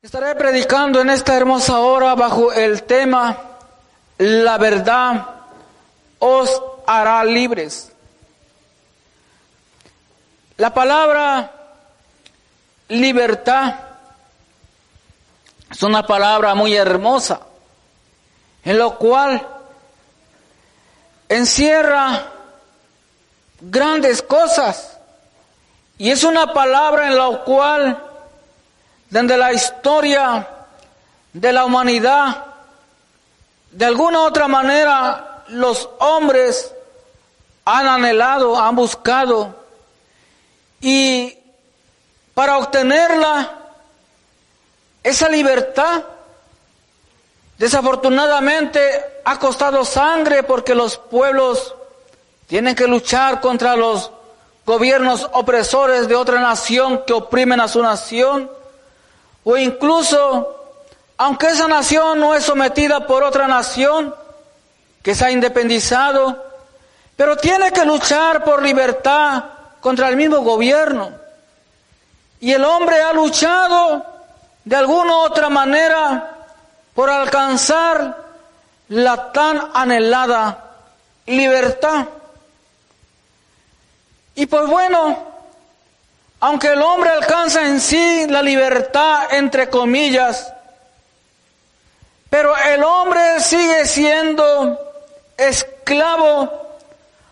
Estaré predicando en esta hermosa hora bajo el tema La verdad os hará libres. La palabra libertad es una palabra muy hermosa, en lo cual encierra grandes cosas y es una palabra en la cual desde la historia de la humanidad, de alguna otra manera los hombres han anhelado, han buscado y para obtenerla, esa libertad, desafortunadamente ha costado sangre porque los pueblos tienen que luchar contra los gobiernos opresores de otra nación que oprimen a su nación o incluso, aunque esa nación no es sometida por otra nación que se ha independizado, pero tiene que luchar por libertad contra el mismo gobierno. Y el hombre ha luchado de alguna u otra manera por alcanzar la tan anhelada libertad. Y pues bueno, aunque el hombre alcanza en sí la libertad, entre comillas, pero el hombre sigue siendo esclavo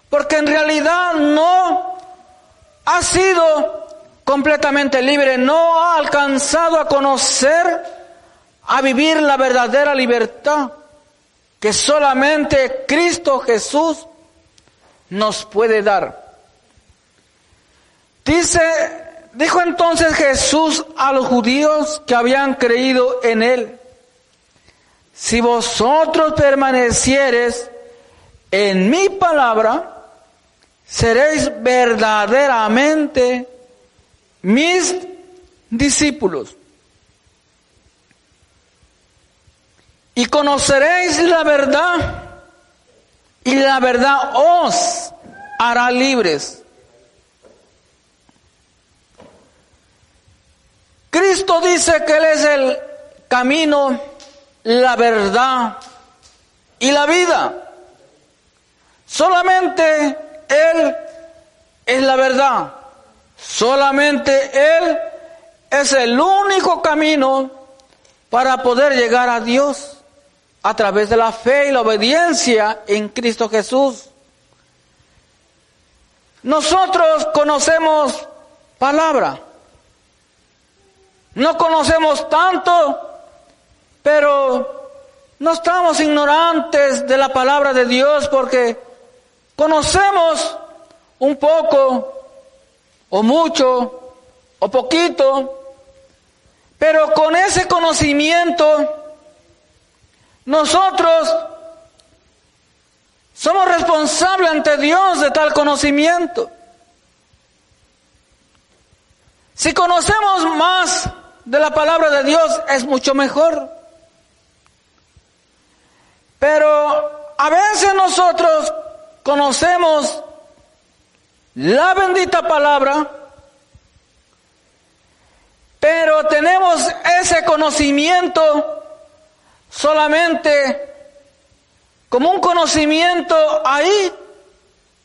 porque en realidad no ha sido completamente libre, no ha alcanzado a conocer, a vivir la verdadera libertad que solamente Cristo Jesús nos puede dar. Dice, dijo entonces Jesús a los judíos que habían creído en él, si vosotros permanecieres en mi palabra, seréis verdaderamente mis discípulos. Y conoceréis la verdad, y la verdad os hará libres. Cristo dice que Él es el camino, la verdad y la vida. Solamente Él es la verdad. Solamente Él es el único camino para poder llegar a Dios a través de la fe y la obediencia en Cristo Jesús. Nosotros conocemos palabra. No conocemos tanto, pero no estamos ignorantes de la palabra de Dios porque conocemos un poco o mucho o poquito, pero con ese conocimiento nosotros somos responsables ante Dios de tal conocimiento. Si conocemos más de la palabra de Dios es mucho mejor. Pero a veces nosotros conocemos la bendita palabra, pero tenemos ese conocimiento solamente como un conocimiento ahí,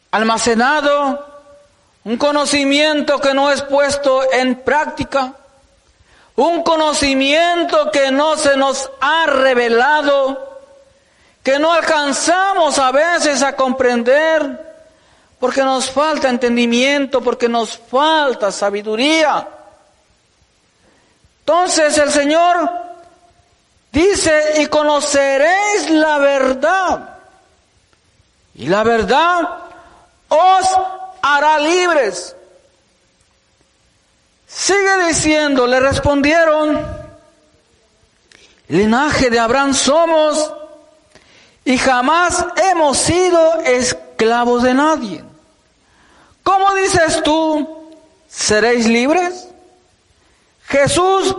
almacenado, un conocimiento que no es puesto en práctica un conocimiento que no se nos ha revelado, que no alcanzamos a veces a comprender, porque nos falta entendimiento, porque nos falta sabiduría. Entonces el Señor dice, y conoceréis la verdad, y la verdad os hará libres. Sigue diciendo, le respondieron, linaje de Abraham somos y jamás hemos sido esclavos de nadie. ¿Cómo dices tú, seréis libres? Jesús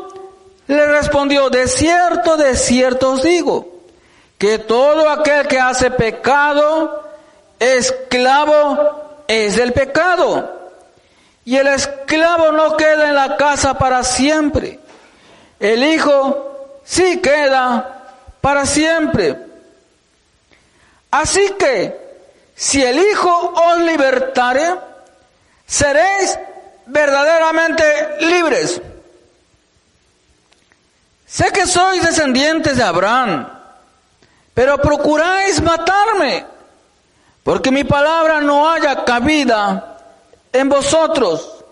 le respondió, de cierto, de cierto os digo, que todo aquel que hace pecado, esclavo es del pecado. Y el esclavo no queda en la casa para siempre. el Hijo sí queda para siempre. Así que, si el Hijo os libertare, seréis verdaderamente libres. Sé que sois descendientes de Abraham, pero procuráis matarme, porque mi palabra no haya cabida en vosotros.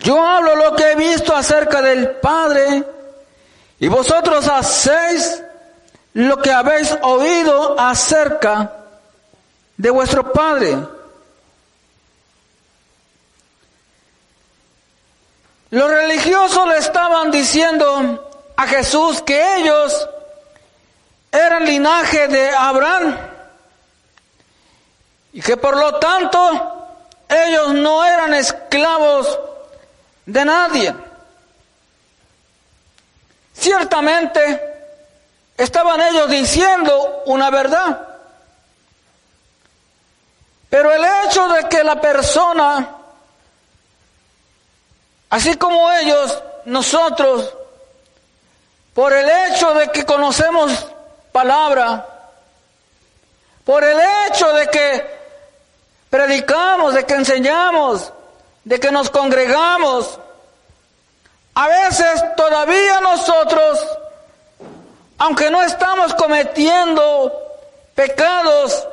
Yo hablo lo que he visto acerca del Padre, y vosotros hacéis lo que habéis oído acerca de vuestro Padre. Los religiosos le estaban diciendo a Jesús que ellos eran linaje de Abraham y que por lo tanto ellos no eran esclavos de nadie. Ciertamente estaban ellos diciendo una verdad, pero el hecho de que la persona, así como ellos, nosotros, por el hecho de que conocemos palabra, por el hecho de que predicamos, de que enseñamos, de que nos congregamos, a veces todavía nosotros, aunque no estamos cometiendo pecados,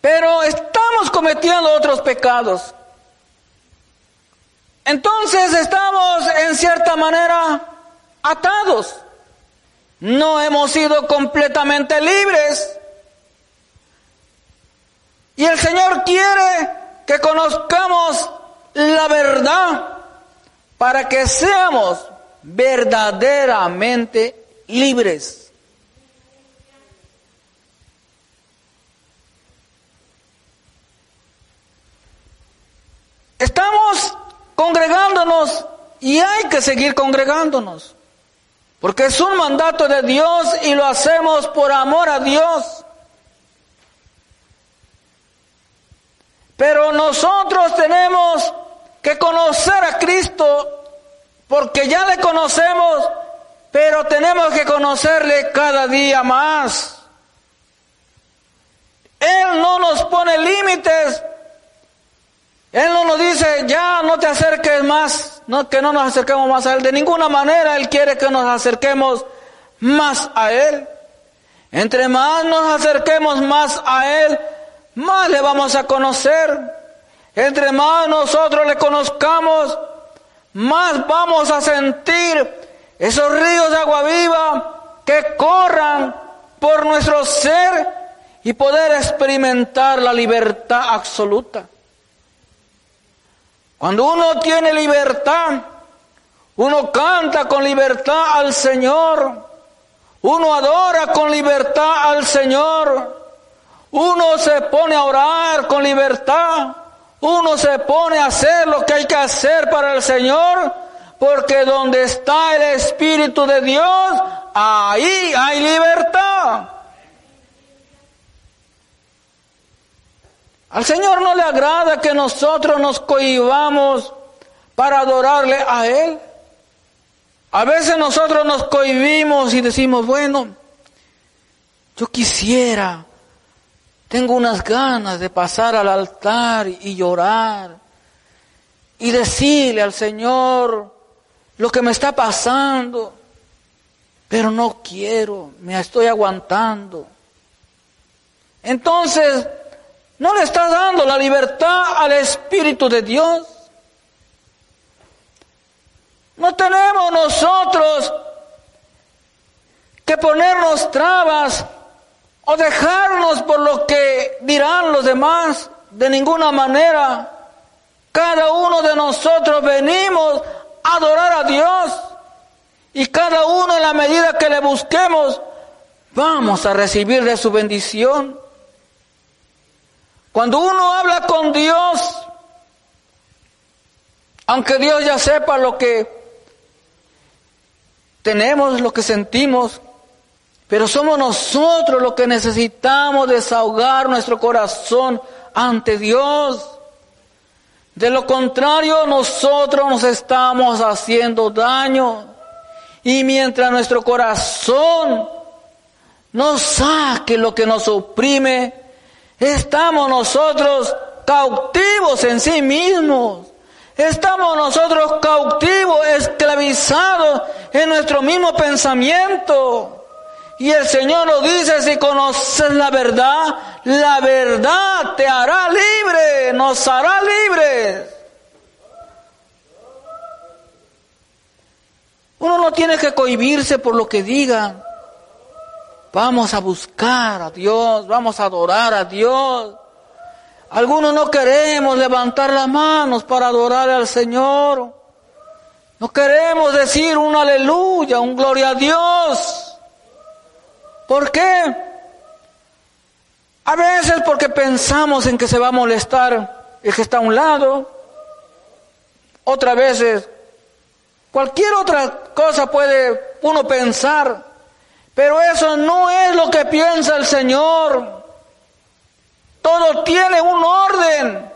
pero estamos cometiendo otros pecados. Entonces estamos en cierta manera atados. No hemos sido completamente libres. Y el Señor quiere que conozcamos la verdad para que seamos verdaderamente libres. Estamos congregándonos y hay que seguir congregándonos. Porque es un mandato de Dios y lo hacemos por amor a Dios. Pero nosotros tenemos que conocer a Cristo porque ya le conocemos, pero tenemos que conocerle cada día más. Él no nos pone límites él no nos dice, ya no te acerques más, no, que no nos acerquemos más a Él. De ninguna manera Él quiere que nos acerquemos más a Él. Entre más nos acerquemos más a Él, más le vamos a conocer. Entre más nosotros le conozcamos, más vamos a sentir esos ríos de agua viva que corran por nuestro ser y poder experimentar la libertad absoluta. Cuando uno tiene libertad, uno canta con libertad al Señor, uno adora con libertad al Señor, uno se pone a orar con libertad, uno se pone a hacer lo que hay que hacer para el Señor, porque donde está el Espíritu de Dios, ahí hay libertad. Al Señor no le agrada que nosotros nos cohibamos para adorarle a Él. A veces nosotros nos cohibimos y decimos, bueno, yo quisiera, tengo unas ganas de pasar al altar y llorar y decirle al Señor lo que me está pasando, pero no quiero, me estoy aguantando. Entonces, no le está dando la libertad al Espíritu de Dios. No tenemos nosotros que ponernos trabas o dejarnos por lo que dirán los demás. De ninguna manera. Cada uno de nosotros venimos a adorar a Dios. Y cada uno en la medida que le busquemos, vamos a recibir de su bendición. Cuando uno habla con Dios, aunque Dios ya sepa lo que tenemos, lo que sentimos, pero somos nosotros los que necesitamos desahogar nuestro corazón ante Dios. De lo contrario, nosotros nos estamos haciendo daño. Y mientras nuestro corazón no saque lo que nos oprime, estamos nosotros cautivos en sí mismos. Estamos nosotros cautivos, esclavizados en nuestro mismo pensamiento. Y el Señor nos dice, si conoces la verdad, la verdad te hará libre, nos hará libres. Uno no tiene que cohibirse por lo que digan. Vamos a buscar a Dios, vamos a adorar a Dios. Algunos no queremos levantar las manos para adorar al Señor. No queremos decir un aleluya, un gloria a Dios. ¿Por qué? A veces porque pensamos en que se va a molestar el que está a un lado. Otras veces, cualquier otra cosa puede uno pensar. Pero eso no es lo que piensa el Señor. Todo tiene un orden.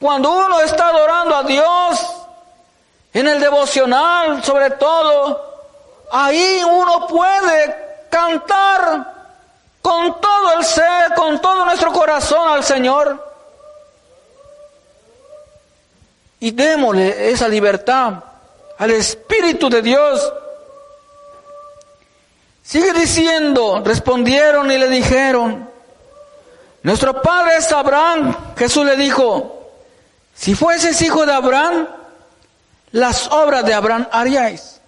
Cuando uno está adorando a Dios, en el devocional sobre todo, ahí uno puede cantar con todo el ser, con todo nuestro corazón al Señor. Y démosle esa libertad al Espíritu de Dios. Sigue diciendo, respondieron y le dijeron, nuestro padre es Abraham. Jesús le dijo, si fueses hijo de Abraham, las obras de Abraham haríais.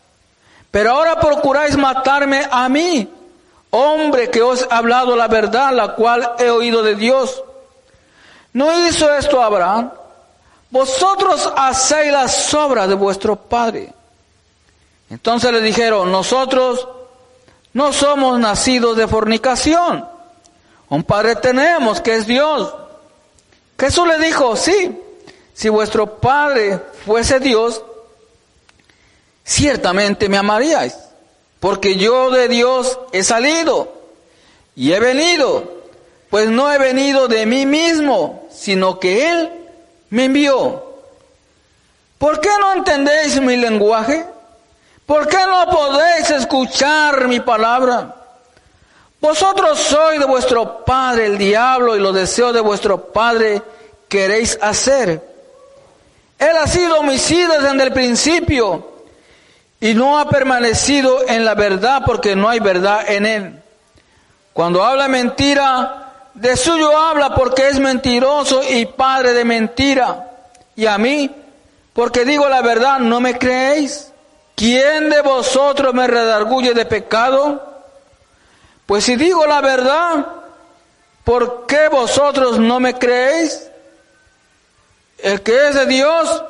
Pero ahora procuráis matarme a mí, hombre que os he hablado la verdad, la cual he oído de Dios. ¿No hizo esto Abraham? Vosotros hacéis las obras de vuestro padre. Entonces le dijeron, nosotros no somos nacidos de fornicación un Padre tenemos que es Dios. Jesús le dijo, sí, si vuestro Padre fuese Dios, ciertamente me amaríais, porque yo de Dios he salido y he venido, pues no he venido de mí mismo, sino que Él me envió. ¿Por qué no entendéis mi lenguaje? ¿Por qué no podéis escuchar mi palabra? Vosotros sois de vuestro padre el diablo y los deseos de vuestro padre queréis hacer. Él ha sido homicida desde el principio y no ha permanecido en la verdad porque no hay verdad en él. Cuando habla mentira, de suyo habla porque es mentiroso y padre de mentira. Y a mí, porque digo la verdad, no me creéis. ¿Quién de vosotros me redarguye de pecado? Pues si digo la verdad, ¿por qué vosotros no me creéis? El que es de Dios,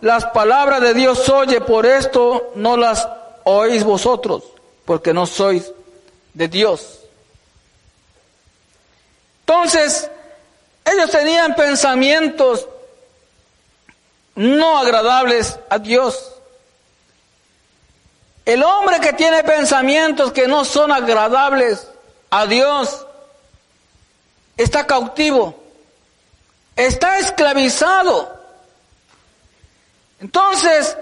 las palabras de Dios oye, por esto no las oís vosotros, porque no sois de Dios. Entonces, ellos tenían pensamientos no agradables a Dios. El hombre que tiene pensamientos que no son agradables a Dios está cautivo, está esclavizado. Entonces,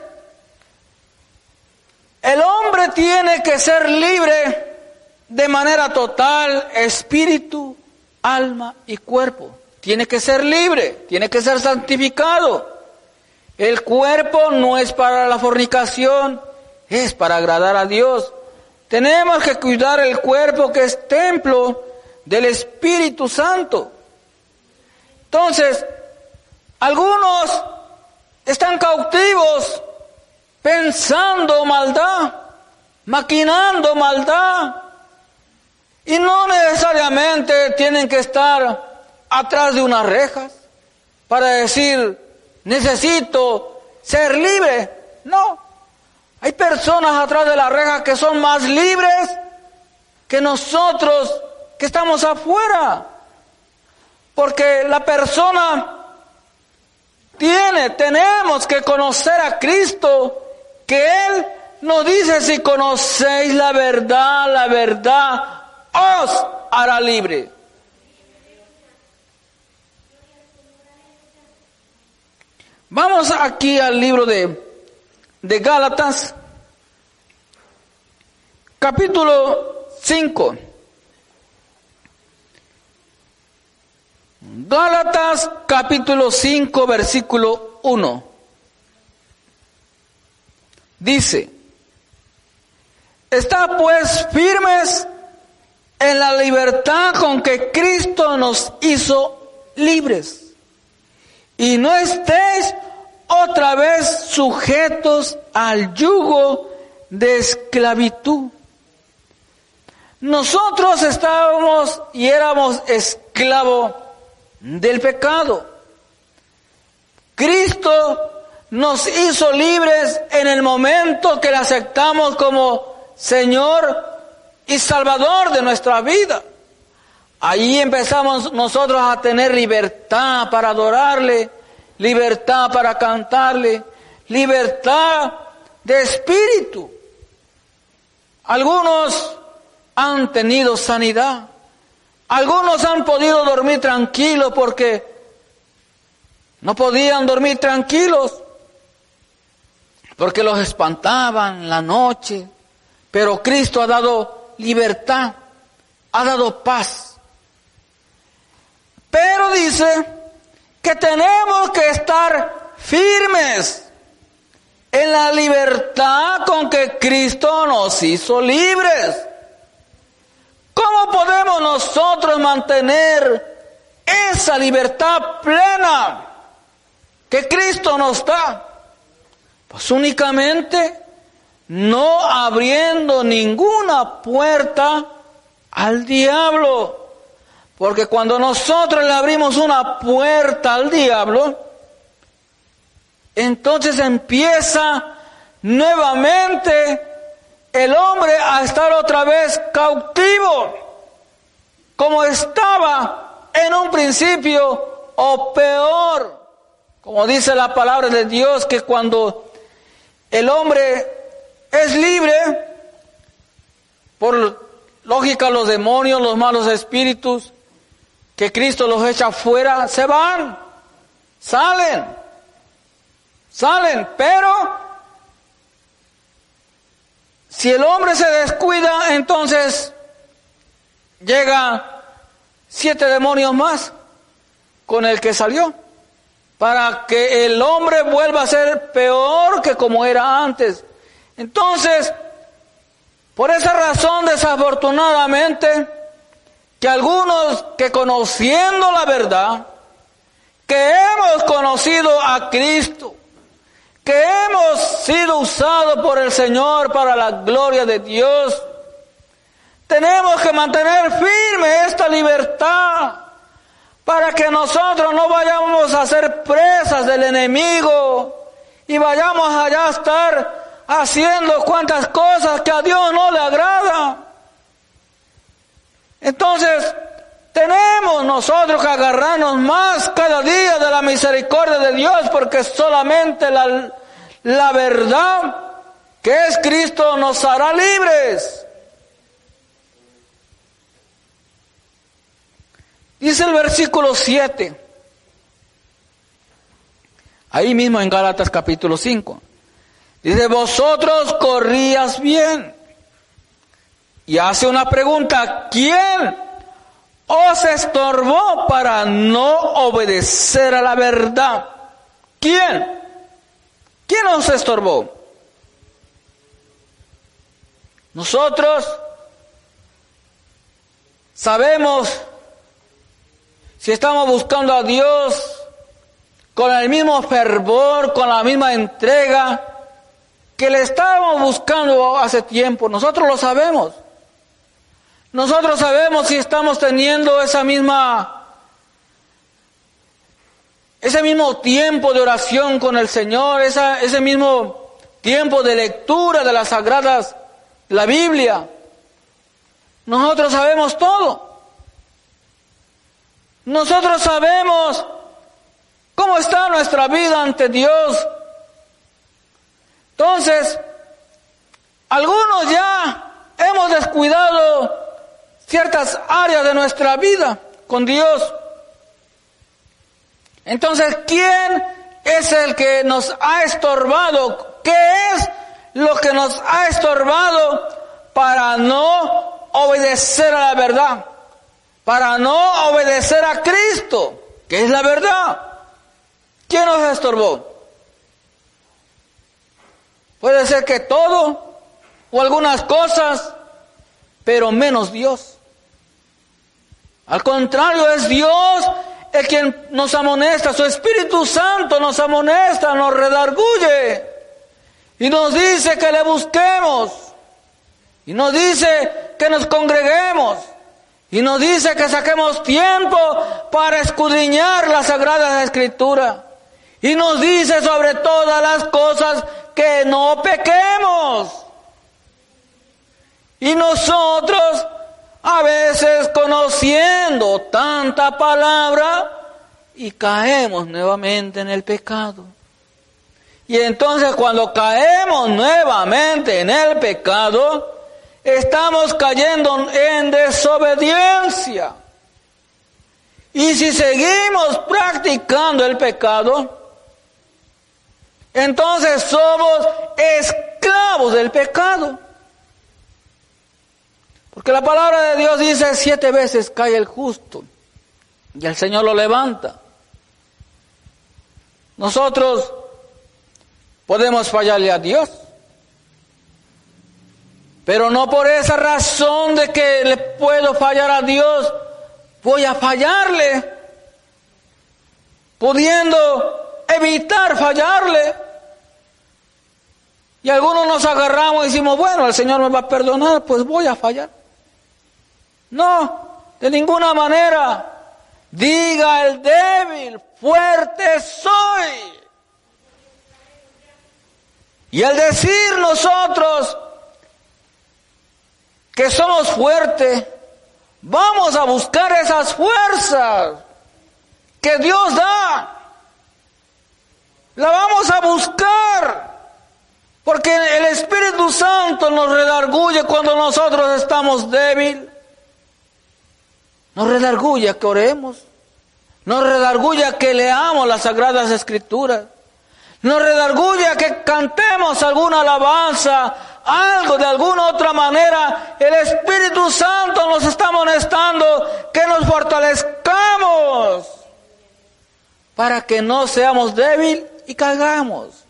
el hombre tiene que ser libre de manera total, espíritu, alma y cuerpo. Tiene que ser libre, tiene que ser santificado. El cuerpo no es para la fornicación, es para agradar a Dios. Tenemos que cuidar el cuerpo que es templo del Espíritu Santo. Entonces, algunos están cautivos pensando maldad, maquinando maldad. Y no necesariamente tienen que estar atrás de unas rejas para decir, necesito ser libre. No, hay personas atrás de la reja que son más libres que nosotros que estamos afuera. Porque la persona tiene, tenemos que conocer a Cristo, que Él nos dice, si conocéis la verdad, la verdad os hará libre. Vamos aquí al libro de, de Gálatas, capítulo 5. Gálatas capítulo 5 versículo 1. Dice, está pues firmes en la libertad con que Cristo nos hizo libres. Y no estéis otra vez sujetos al yugo de esclavitud. Nosotros estábamos y éramos esclavos del pecado. Cristo nos hizo libres en el momento que le aceptamos como Señor y Salvador de nuestra vida. Ahí empezamos nosotros a tener libertad para adorarle, libertad para cantarle, libertad de espíritu. Algunos han tenido sanidad. Algunos han podido dormir tranquilos porque no podían dormir tranquilos porque los espantaban la noche. Pero Cristo ha dado libertad, ha dado paz. Pero dice que tenemos que estar firmes en la libertad con que Cristo nos hizo libres. ¿Cómo podemos nosotros mantener esa libertad plena que Cristo nos da? Pues únicamente no abriendo ninguna puerta al diablo. Porque cuando nosotros le abrimos una puerta al diablo, entonces empieza nuevamente el hombre a estar otra vez cautivo, como estaba en un principio, o peor, como dice la palabra de Dios, que cuando el hombre es libre, por lógica los demonios, los malos espíritus, que Cristo los echa fuera, se van, salen, salen, pero si el hombre se descuida, entonces llega siete demonios más con el que salió, para que el hombre vuelva a ser peor que como era antes. Entonces, por esa razón, desafortunadamente, que algunos que conociendo la verdad, que hemos conocido a Cristo, que hemos sido usados por el Señor para la gloria de Dios, tenemos que mantener firme esta libertad para que nosotros no vayamos a ser presas del enemigo y vayamos allá a estar haciendo cuantas cosas que a Dios no le agrada. Entonces, tenemos nosotros que agarrarnos más cada día de la misericordia de Dios porque solamente la, la verdad que es Cristo nos hará libres. Dice el versículo 7, ahí mismo en Gálatas capítulo 5. Dice, vosotros corrías bien. Y hace una pregunta, ¿quién os estorbó para no obedecer a la verdad. ¿Quién? ¿Quién os estorbó? Nosotros sabemos si estamos buscando a Dios con el mismo fervor, con la misma entrega que le estábamos buscando hace tiempo. Nosotros lo sabemos. Nosotros sabemos si estamos teniendo esa misma, ese mismo tiempo de oración con el Señor, esa, ese mismo tiempo de lectura de las sagradas, la Biblia. Nosotros sabemos todo. Nosotros sabemos cómo está nuestra vida ante Dios. Entonces, algunos ya hemos descuidado ciertas áreas de nuestra vida con Dios. Entonces, ¿quién es el que nos ha estorbado. ¿Qué es lo que nos ha estorbado para no obedecer a la verdad? Para no obedecer a Cristo, que es la verdad. ¿Quién nos estorbó? Puede ser que todo o algunas cosas, pero menos Dios. Al contrario, es Dios el quien nos amonesta, su Espíritu Santo nos amonesta, nos redarguye y nos dice que le busquemos y nos dice que nos congreguemos y nos dice que saquemos tiempo para escudriñar la Sagrada Escritura y nos dice sobre todas las cosas que no pequemos. Y nosotros a veces conociendo tanta palabra y caemos nuevamente en el pecado. Y entonces cuando caemos nuevamente en el pecado, estamos cayendo en desobediencia. Y si seguimos practicando el pecado, entonces somos esclavos del pecado. Porque la palabra de Dios dice siete veces cae el justo y el Señor lo levanta. Nosotros podemos fallarle a Dios, pero no por esa razón de que le puedo fallar a Dios, voy a fallarle, pudiendo evitar fallarle. Y algunos nos agarramos y decimos, bueno, el Señor me va a perdonar, pues voy a fallar. No, de ninguna manera. Diga el débil, fuerte soy. Y al decir nosotros que somos fuertes, vamos a buscar esas fuerzas que Dios da. La vamos a buscar. Porque el Espíritu Santo nos redarguye cuando nosotros estamos débiles. Nos redarguya que oremos. Nos redarguya que leamos las sagradas escrituras. Nos redarguya que cantemos alguna alabanza, algo de alguna otra manera. El Espíritu Santo nos está amonestando que nos fortalezcamos para que no seamos débiles y caigamos.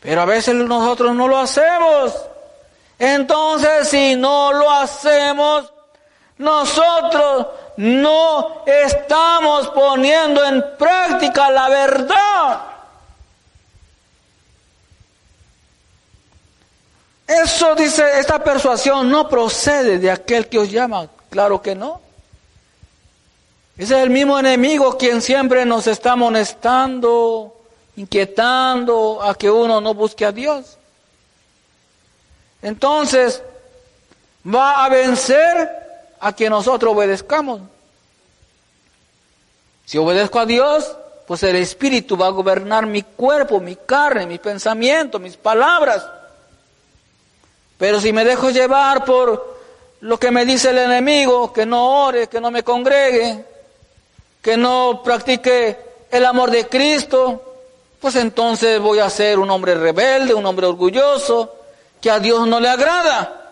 Pero a veces nosotros no lo hacemos. Entonces, si no lo hacemos, nosotros no estamos poniendo en práctica la verdad. Eso dice, esta persuasión no procede de aquel que os llama. Claro que no. Ese es el mismo enemigo quien siempre nos está amonestando, inquietando a que uno no busque a Dios. Entonces, va a vencer a que nosotros obedezcamos. Si obedezco a Dios, pues el Espíritu va a gobernar mi cuerpo, mi carne, mi pensamiento, mis palabras. Pero si me dejo llevar por lo que me dice el enemigo, que no ore, que no me congregue, que no practique el amor de Cristo, pues entonces voy a ser un hombre rebelde, un hombre orgulloso, que a Dios no le agrada.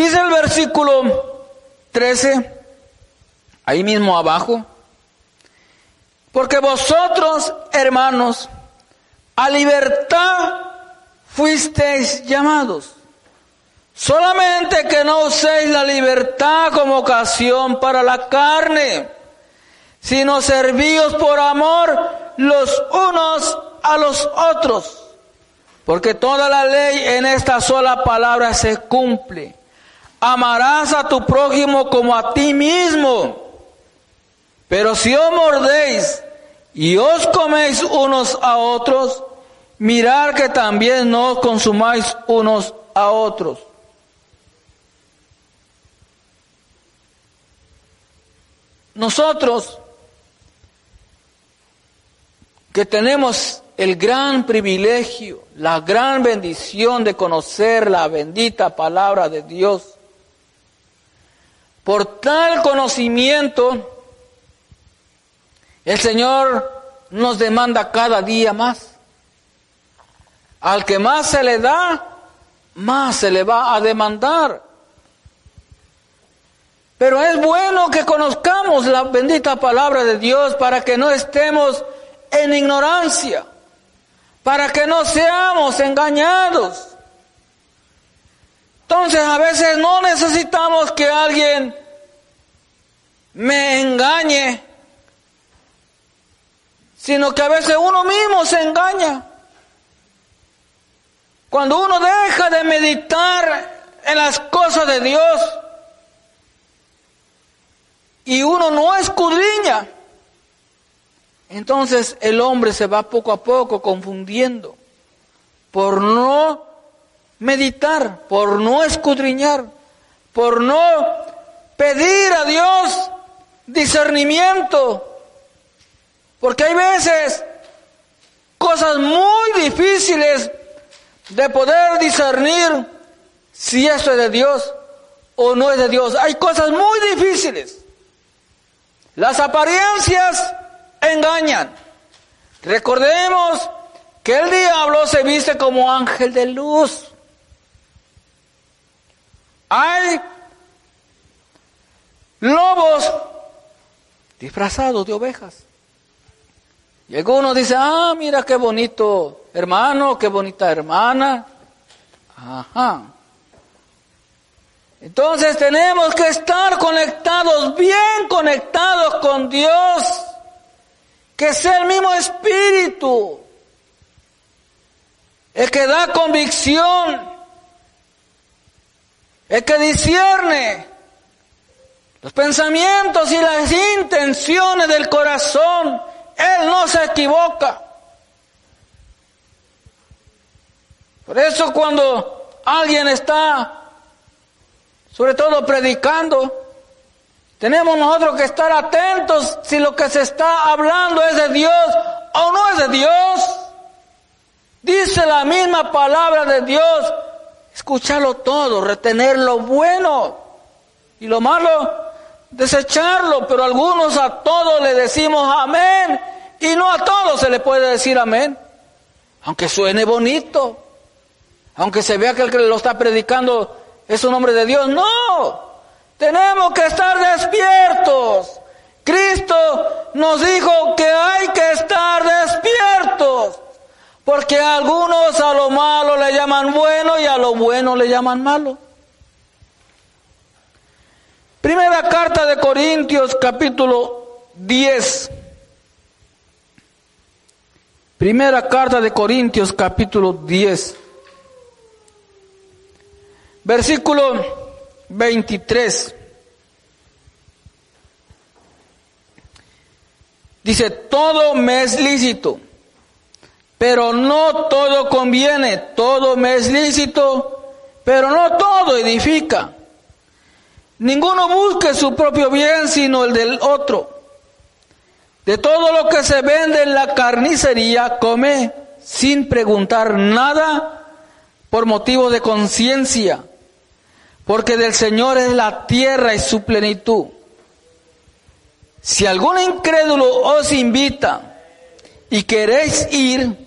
Dice el versículo 13, ahí mismo abajo, porque vosotros, hermanos, a libertad fuisteis llamados. Solamente que no uséis la libertad como ocasión para la carne, sino servíos por amor los unos a los otros. Porque toda la ley en esta sola palabra se cumple amarás a tu prójimo como a ti mismo. Pero si os mordéis y os coméis unos a otros, mirar que también no os consumáis unos a otros. Nosotros que tenemos el gran privilegio, la gran bendición de conocer la bendita palabra de Dios, por tal conocimiento El Señor nos demanda cada día más. Al que más se le da, más se le va a demandar. Pero es bueno que conozcamos la bendita palabra de Dios para que no estemos en ignorancia, para que no seamos engañados. Entonces a veces no necesitamos que alguien me engañe, sino que a veces uno mismo se engaña. Cuando uno deja de meditar en las cosas de Dios y uno no escudriña, entonces el hombre se va poco a poco confundiendo por no meditar, por no escudriñar, por no pedir a Dios discernimiento. Porque hay veces cosas muy difíciles de poder discernir si esto es de Dios o no es de Dios. Hay cosas muy difíciles. Las apariencias engañan. Recordemos que el diablo se viste como ángel de luz. Hay lobos disfrazados de ovejas. Y algunos dicen, ah, mira qué bonito hermano, qué bonita hermana. Ajá. Entonces tenemos que estar conectados, bien conectados con Dios, que sea el mismo Espíritu, el que da convicción, el que discierne los pensamientos y las intenciones del corazón. Él no se equivoca. Por eso cuando alguien está, sobre todo predicando, tenemos nosotros que estar atentos si lo que se está hablando es de Dios o no es de Dios. Dice la misma palabra de Dios, escucharlo todo, retener lo bueno y lo malo desecharlo, pero algunos a todos le decimos amén y no a todos se le puede decir amén, aunque suene bonito, aunque se vea que el que lo está predicando es un hombre de Dios, no, tenemos que estar despiertos. Cristo nos dijo que hay que estar despiertos, porque algunos a lo malo le llaman bueno y a lo bueno le llaman malo. Primera carta de Corintios capítulo 10. Primera carta de Corintios capítulo 10. Versículo 23. Dice, todo me es lícito, pero no todo conviene, todo me es lícito, pero no todo edifica. Ninguno busque su propio bien sino el del otro. De todo lo que se vende en la carnicería, come sin preguntar nada por motivo de conciencia, porque del Señor es la tierra y su plenitud. Si algún incrédulo os invita y queréis ir,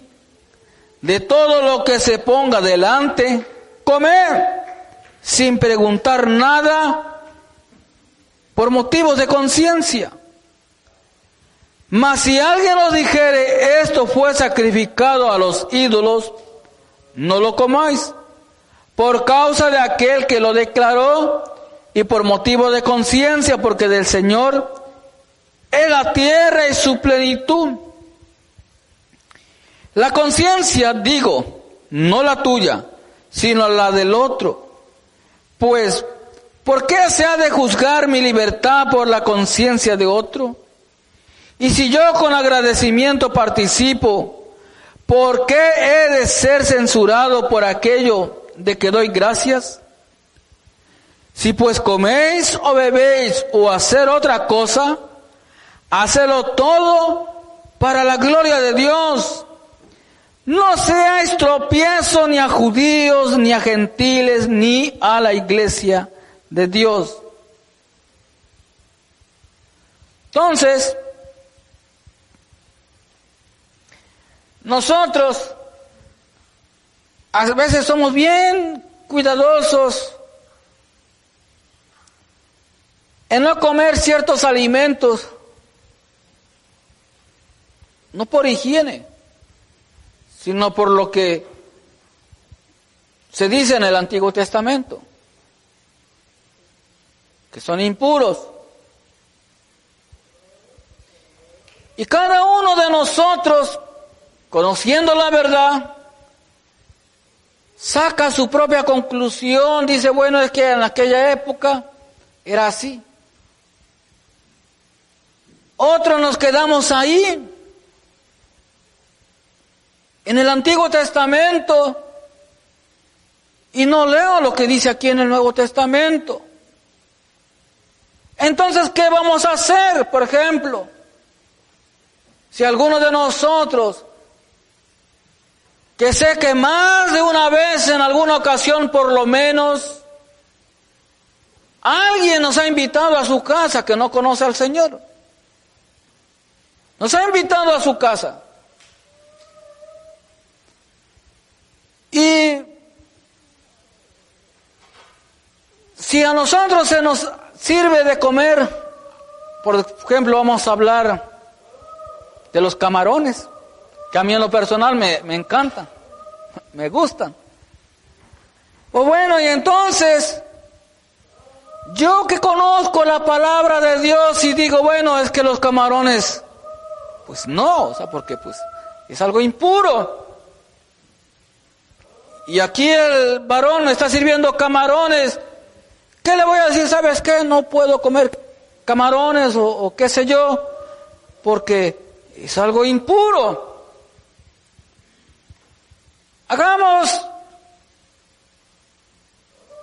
de todo lo que se ponga delante, comer sin preguntar nada por motivos de conciencia. Mas si alguien os dijere esto fue sacrificado a los ídolos, no lo comáis, por causa de aquel que lo declaró y por motivo de conciencia, porque del Señor es la tierra y su plenitud. La conciencia, digo, no la tuya, sino la del otro. Pues ¿Por qué se ha de juzgar mi libertad por la conciencia de otro? Y si yo con agradecimiento participo, ¿por qué he de ser censurado por aquello de que doy gracias? Si pues coméis o bebéis o hacer otra cosa, hacelo todo para la gloria de Dios. No seáis tropiezo ni a judíos, ni a gentiles, ni a la iglesia de Dios. Entonces, Nosotros a veces somos bien cuidadosos en no comer ciertos alimentos, no por higiene, sino por lo que se dice en el Antiguo Testamento, que son impuros. Y cada uno de nosotros, conociendo la verdad, saca su propia conclusión, dice, bueno, es que en aquella época era así. Otros nos quedamos ahí. En el Antiguo Testamento y no leo lo que dice aquí en el Nuevo Testamento. Entonces, ¿qué vamos a hacer? Por ejemplo, si alguno de nosotros, que sé que más de una vez, en alguna ocasión por lo menos, alguien nos ha invitado a su casa que no conoce al Señor. Nos ha invitado a su casa. Y Si a nosotros se nos sirve de comer, por ejemplo, vamos a hablar de los camarones, que a mí en lo personal me, me encantan, me gustan. Pues bueno, y entonces, yo que conozco la palabra de Dios y digo, bueno, es que los camarones, pues no, o sea, porque pues es algo impuro. Y aquí el varón está sirviendo camarones ¿Qué le voy a decir? ¿Sabes qué? No puedo comer camarones o, qué sé yo, porque es algo impuro. Hagamos,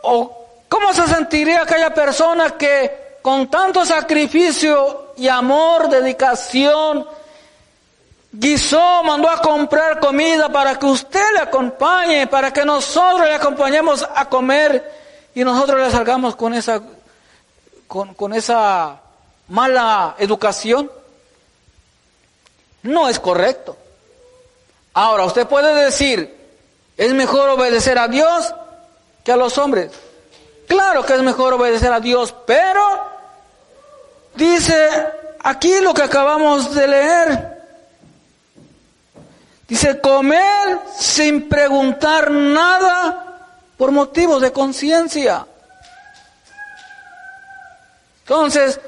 o cómo se sentiría aquella persona que con tanto sacrificio y amor, dedicación, guisó, mandó a comprar comida para que usted le acompañe, para que nosotros le acompañemos a comer y nosotros le salgamos con esa, con, con esa mala educación. No es correcto. Ahora, usted puede decir, es mejor obedecer a Dios que a los hombres. Claro que es mejor obedecer a Dios, pero dice aquí lo que acabamos de leer. Dice, comer sin preguntar nada por motivos de conciencia. Entonces,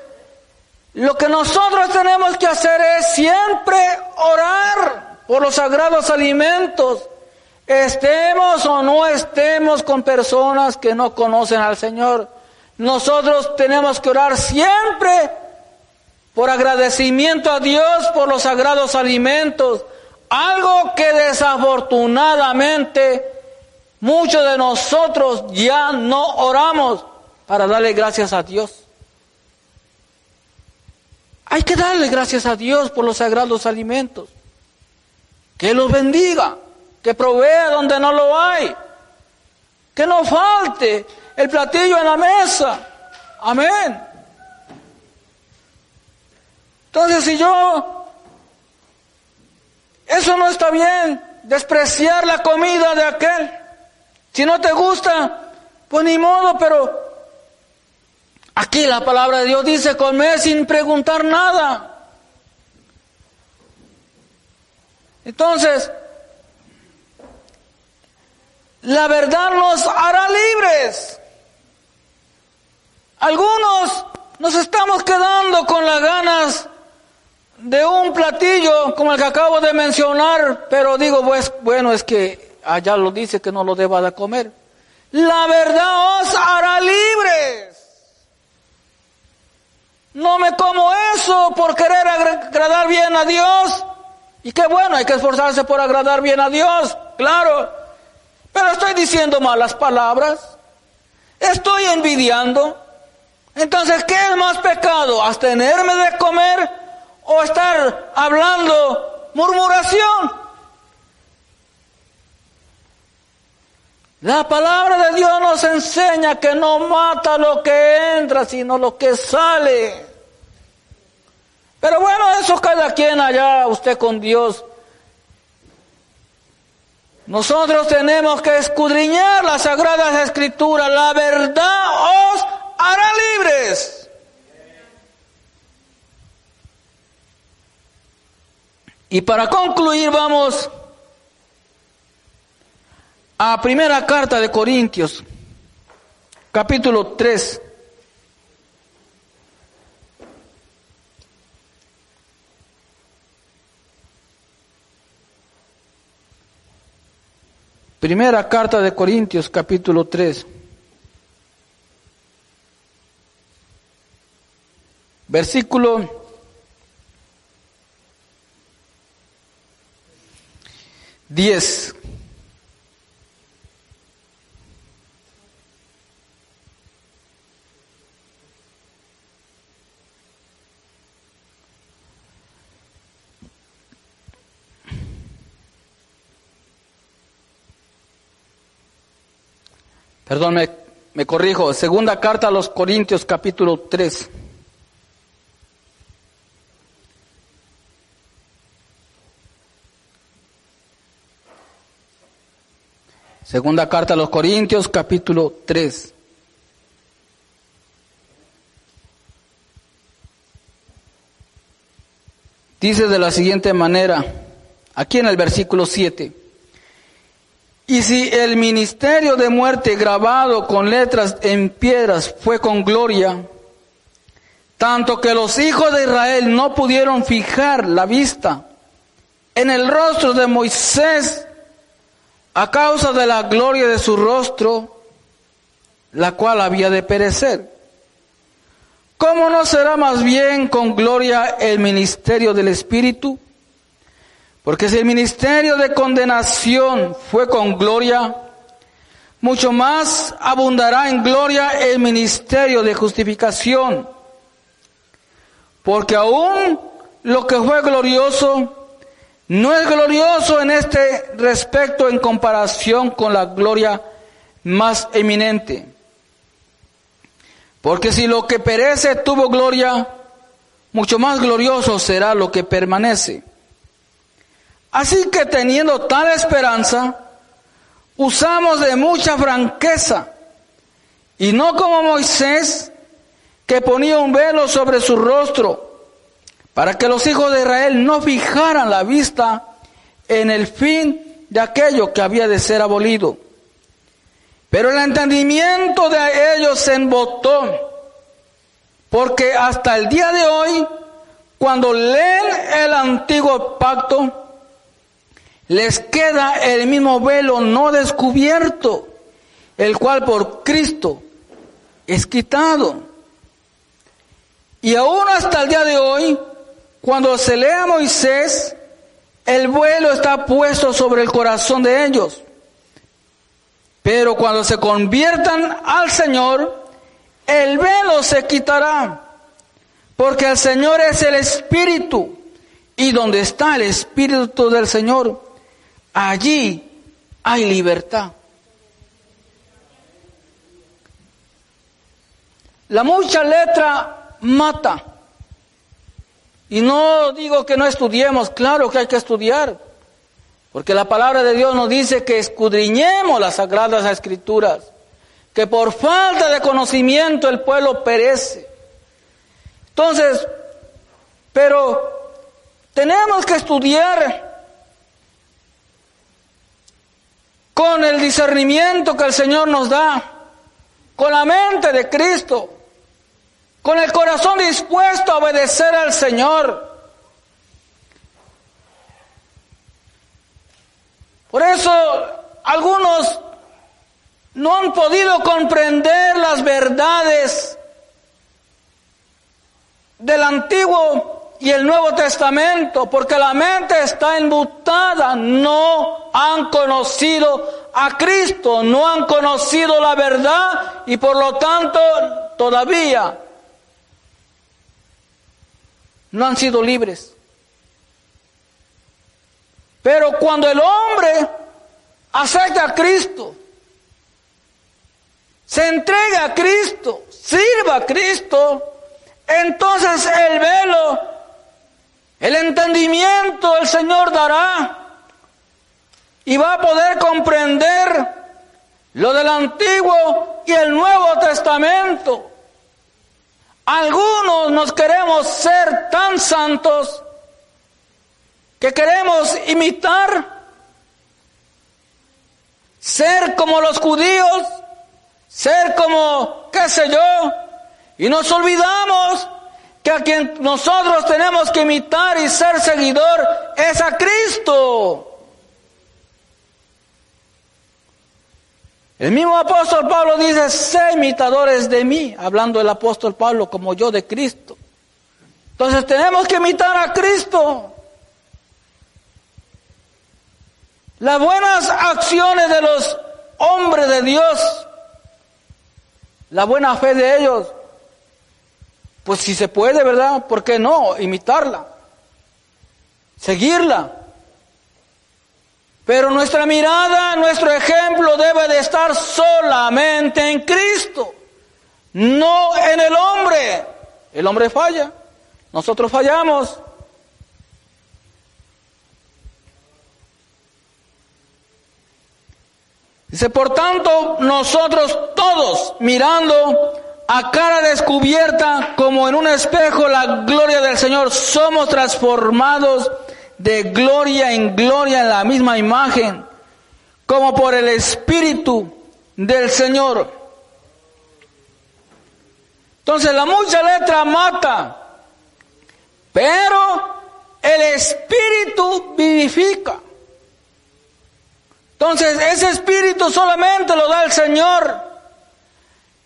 lo que nosotros tenemos que hacer es siempre orar por los sagrados alimentos, estemos o no estemos con personas que no conocen al Señor. Nosotros tenemos que orar siempre por agradecimiento a Dios por los sagrados alimentos, algo que desafortunadamente Muchos de nosotros ya no oramos para darle gracias a Dios. Hay que darle gracias a Dios por los sagrados alimentos. Que los bendiga, que provea donde no lo hay, que no falte el platillo en la mesa. Amén. Entonces, si yo, eso no está bien, despreciar la comida de aquel. Si no te gusta, pues ni modo, pero aquí la palabra de Dios dice comer sin preguntar nada. Entonces, la verdad nos hará libres. Algunos nos estamos quedando con las ganas de un platillo como el que acabo de mencionar, pero digo, pues, bueno, es que allá lo dice que no lo deba de comer. La verdad os hará libres. No me como eso por querer agradar bien a Dios. Y qué bueno, hay que esforzarse por agradar bien a Dios, claro. Pero estoy diciendo malas palabras. Estoy envidiando. Entonces, ¿qué es más pecado? ¿Abstenerme de comer o estar hablando murmuración? La palabra de Dios nos enseña que no mata lo que entra, sino lo que sale. Pero bueno, eso cada quien allá, usted con Dios. Nosotros tenemos que escudriñar las sagradas escrituras. La verdad os hará libres. Y para concluir vamos a primera carta de Corintios, capítulo 3. Primera carta de Corintios, capítulo 3. Versículo 10. Perdón, me, corrijo. Segunda carta a los Corintios capítulo 3. Segunda carta a los Corintios capítulo 3. Dice de la siguiente manera, aquí en el versículo 7. Y si el ministerio de muerte grabado con letras en piedras fue con gloria, tanto que los hijos de Israel no pudieron fijar la vista en el rostro de Moisés a causa de la gloria de su rostro, la cual había de perecer. ¿Cómo no será más bien con gloria el ministerio del Espíritu? Porque si el ministerio de condenación fue con gloria, mucho más abundará en gloria el ministerio de justificación. Porque aún lo que fue glorioso no es glorioso en este respecto en comparación con la gloria más eminente. Porque si lo que perece tuvo gloria, mucho más glorioso será lo que permanece. Así que teniendo tal esperanza, usamos de mucha franqueza y no como Moisés que ponía un velo sobre su rostro para que los hijos de Israel no fijaran la vista en el fin de aquello que había de ser abolido. Pero el entendimiento de ellos se embotó, porque hasta el día de hoy, cuando leen el antiguo pacto, les queda el mismo velo no descubierto, el cual por Cristo es quitado. Y aún hasta el día de hoy, cuando se lee a Moisés, el vuelo está puesto sobre el corazón de ellos. Pero cuando se conviertan al Señor, el velo se quitará. Porque el Señor es el Espíritu. Y donde está el Espíritu del Señor, allí hay libertad. La mucha letra mata. Y no digo que no estudiemos, claro que hay que estudiar. Porque la palabra de Dios nos dice que escudriñemos las sagradas escrituras. Que por falta de conocimiento el pueblo perece. Entonces, pero tenemos que estudiar con el discernimiento que el Señor nos da, con la mente de Cristo, con el corazón dispuesto a obedecer al Señor. Por eso algunos no han podido comprender las verdades del Antiguo y el Nuevo Testamento, porque la mente está embutada, no han conocido a Cristo, no han conocido la verdad y por lo tanto todavía no han sido libres. Pero cuando el hombre acepta a Cristo, se entrega a Cristo, sirva a Cristo, entonces el velo el entendimiento el Señor dará y va a poder comprender lo del Antiguo y el Nuevo Testamento. Algunos nos queremos ser tan santos que queremos imitar, ser como los judíos, ser como, qué sé yo, y nos olvidamos que a quien nosotros tenemos que imitar y ser seguidor es a Cristo. El mismo apóstol Pablo dice, sé imitadores de mí, hablando el apóstol Pablo como yo de Cristo. Entonces tenemos que imitar a Cristo. Las buenas acciones de los hombres de Dios, la buena fe de ellos, pues si se puede, ¿verdad? ¿Por qué no? Imitarla, seguirla. Pero nuestra mirada, nuestro ejemplo debe de estar solamente en Cristo, no en el hombre. El hombre falla, nosotros fallamos. Dice, por tanto, nosotros todos mirando a cara descubierta como en un espejo la gloria del Señor, somos transformados de gloria en gloria en la misma imagen, como por el Espíritu del Señor. Entonces la mucha letra mata, pero el Espíritu vivifica. Entonces ese Espíritu solamente lo da el Señor.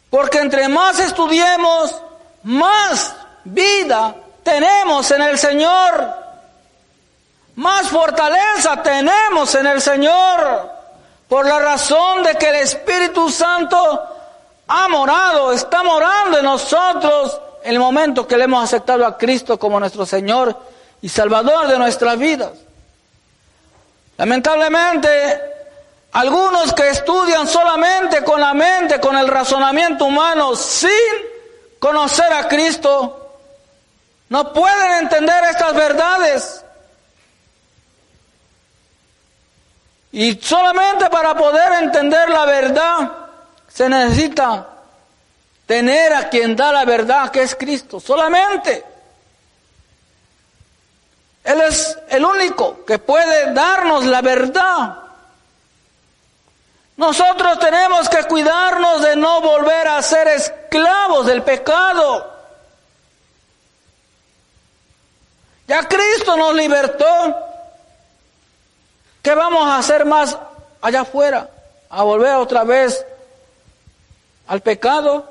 Porque entre más estudiemos, más vida tenemos en el Señor. Más fortaleza tenemos en el Señor. Por la razón de que el Espíritu Santo ha morado, está morando en nosotros en el momento que le hemos aceptado a Cristo como nuestro Señor y Salvador de nuestras vidas. Lamentablemente, algunos que estudian solamente con la mente, con el razonamiento humano, sin conocer a Cristo, no pueden entender estas verdades. Y solamente para poder entender la verdad se necesita tener a quien da la verdad, que es Cristo, solamente. Él es el único que puede darnos la verdad. Nosotros tenemos que cuidarnos de no volver a ser esclavos del pecado. Ya Cristo nos libertó. ¿Qué vamos a hacer más allá afuera? ¿A volver otra vez al pecado?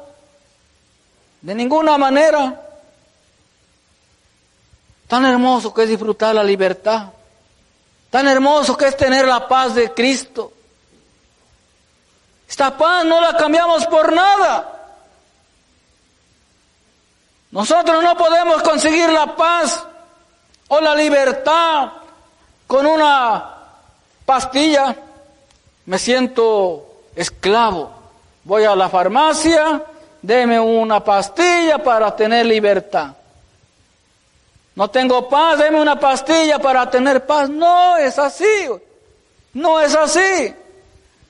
De ninguna manera. Tan hermoso que es disfrutar la libertad. Tan hermoso que es tener la paz de Cristo. Esta paz no la cambiamos por nada. Nosotros no podemos conseguir la paz o la libertad con una pastilla. Me siento esclavo. Voy a la farmacia, deme una pastilla para tener libertad. No tengo paz, deme una pastilla para tener paz. No es así. No es así.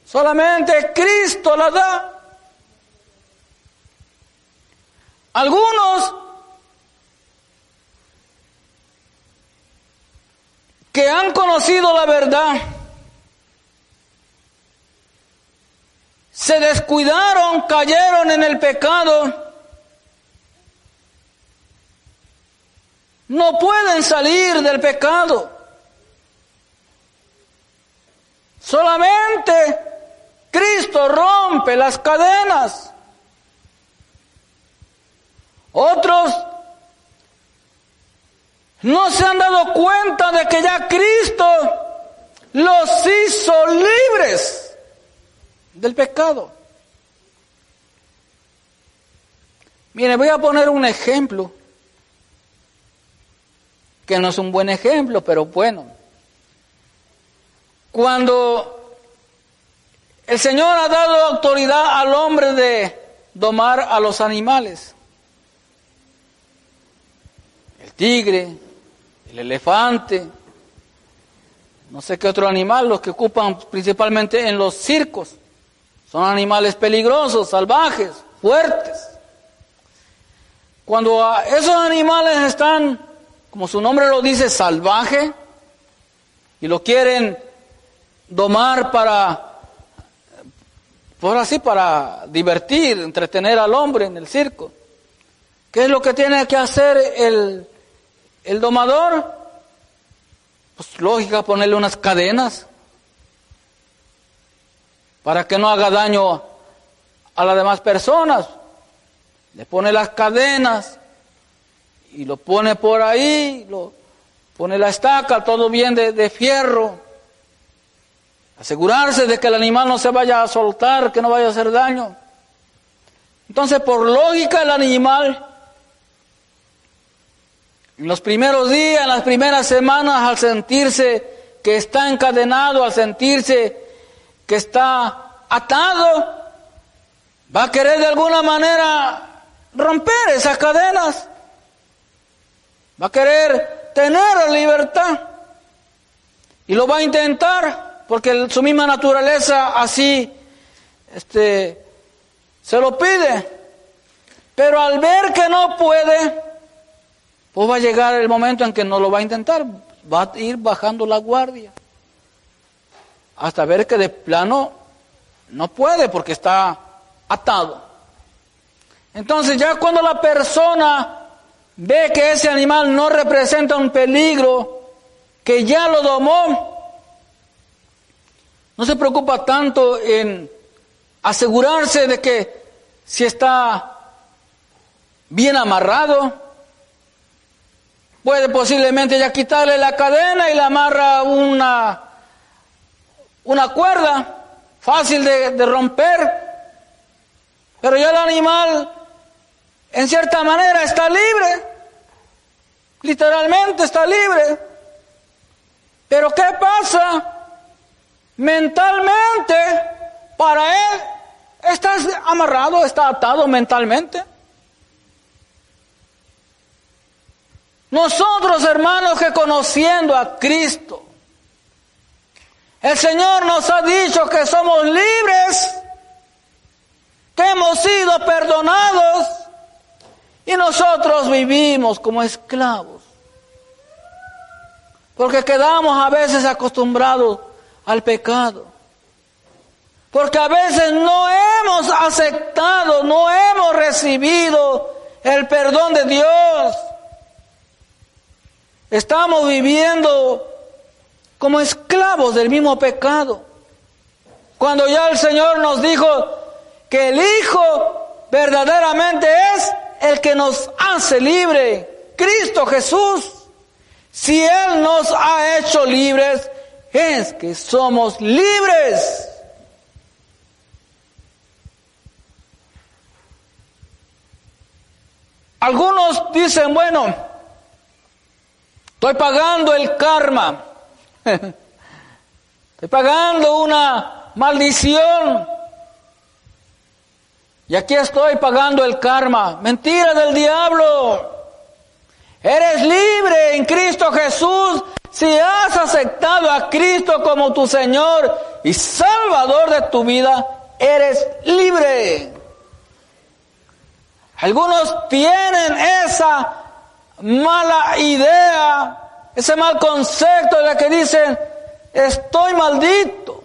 Solamente Cristo la da. Algunos que han conocido la verdad se descuidaron, cayeron en el pecado, no pueden salir del pecado. Solamente Cristo rompe las cadenas. Otros no se han dado cuenta de que ya Cristo los hizo libres del pecado. Mire, voy a poner un ejemplo, que no es un buen ejemplo, pero bueno. Cuando el Señor ha dado autoridad al hombre de domar a los animales. El tigre, el elefante, no sé qué otro animal, los que ocupan principalmente en los circos. Son animales peligrosos, salvajes, fuertes. Cuando esos animales están, como su nombre lo dice, salvaje, y lo quieren domar para, por así, para divertir, entretener al hombre en el circo. ¿Qué es lo que tiene que hacer el, el domador? Pues lógica, ponerle unas cadenas para que no haga daño a las demás personas. Le pone las cadenas y lo pone por ahí, lo pone la estaca, todo bien de, de fierro. Asegurarse de que el animal no se vaya a soltar, que no vaya a hacer daño. Entonces, por lógica, el animal en los primeros días, en las primeras semanas, al sentirse que está encadenado, al sentirse que está atado, va a querer de alguna manera romper esas cadenas. Va a querer tener libertad. Y lo va a intentar, porque su misma naturaleza así este, se lo pide. Pero al ver que no puede, pues va a llegar el momento en que no lo va a intentar, va a ir bajando la guardia. Hasta ver que de plano no puede porque está atado. Entonces ya cuando la persona ve que ese animal no representa un peligro, que ya lo domó, no se preocupa tanto en asegurarse de que si está bien amarrado, Puede posiblemente ya quitarle la cadena y le amarra una, una cuerda fácil de, romper. Pero ya el animal, en cierta manera, está libre. Literalmente está libre. Pero ¿qué pasa? Mentalmente, para él, está amarrado, está atado mentalmente. Nosotros, hermanos, que conociendo a Cristo, el Señor nos ha dicho que somos libres, que hemos sido perdonados y nosotros vivimos como esclavos. Porque quedamos a veces acostumbrados al pecado. Porque a veces no hemos aceptado, no hemos recibido el perdón de Dios. Estamos viviendo como esclavos del mismo pecado. Cuando ya el Señor nos dijo que el Hijo verdaderamente es el que nos hace libre, Cristo Jesús. Si Él nos ha hecho libres, es que somos libres. Algunos dicen, bueno, Estoy pagando el karma. Estoy pagando una maldición. Y aquí estoy pagando el karma. Mentira del diablo. Eres libre en Cristo Jesús si has aceptado a Cristo como tu Señor y Salvador de tu vida. Eres libre. Algunos tienen esa mala idea, ese mal concepto de que dicen, estoy maldito,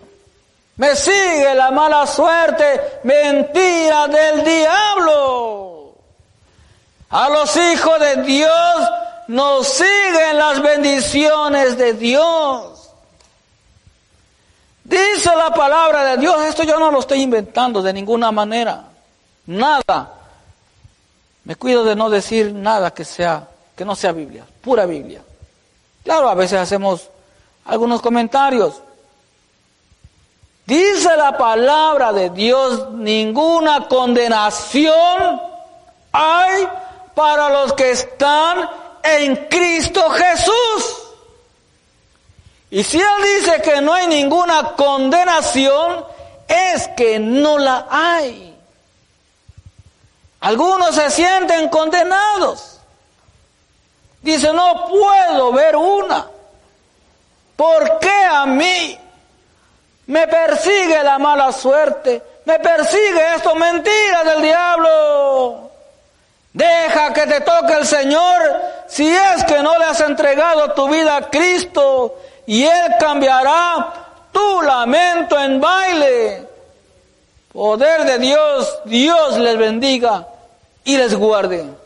me sigue la mala suerte, mentira del diablo. A los hijos de Dios nos siguen las bendiciones de Dios. Dice la palabra de Dios, esto yo no lo estoy inventando de ninguna manera, nada. Me cuido de no decir nada que sea que no sea Biblia, pura Biblia. Claro, a veces hacemos algunos comentarios. Dice la palabra de Dios, ninguna condenación hay para los que están en Cristo Jesús. Y si Él dice que no hay ninguna condenación, es que no la hay. Algunos se sienten condenados. Dice, no puedo ver una. ¿Por qué a mí me persigue la mala suerte? Me persigue esto, mentiras del diablo. Deja que te toque el Señor si es que no le has entregado tu vida a Cristo y Él cambiará tu lamento en baile. Poder de Dios, Dios les bendiga y les guarde.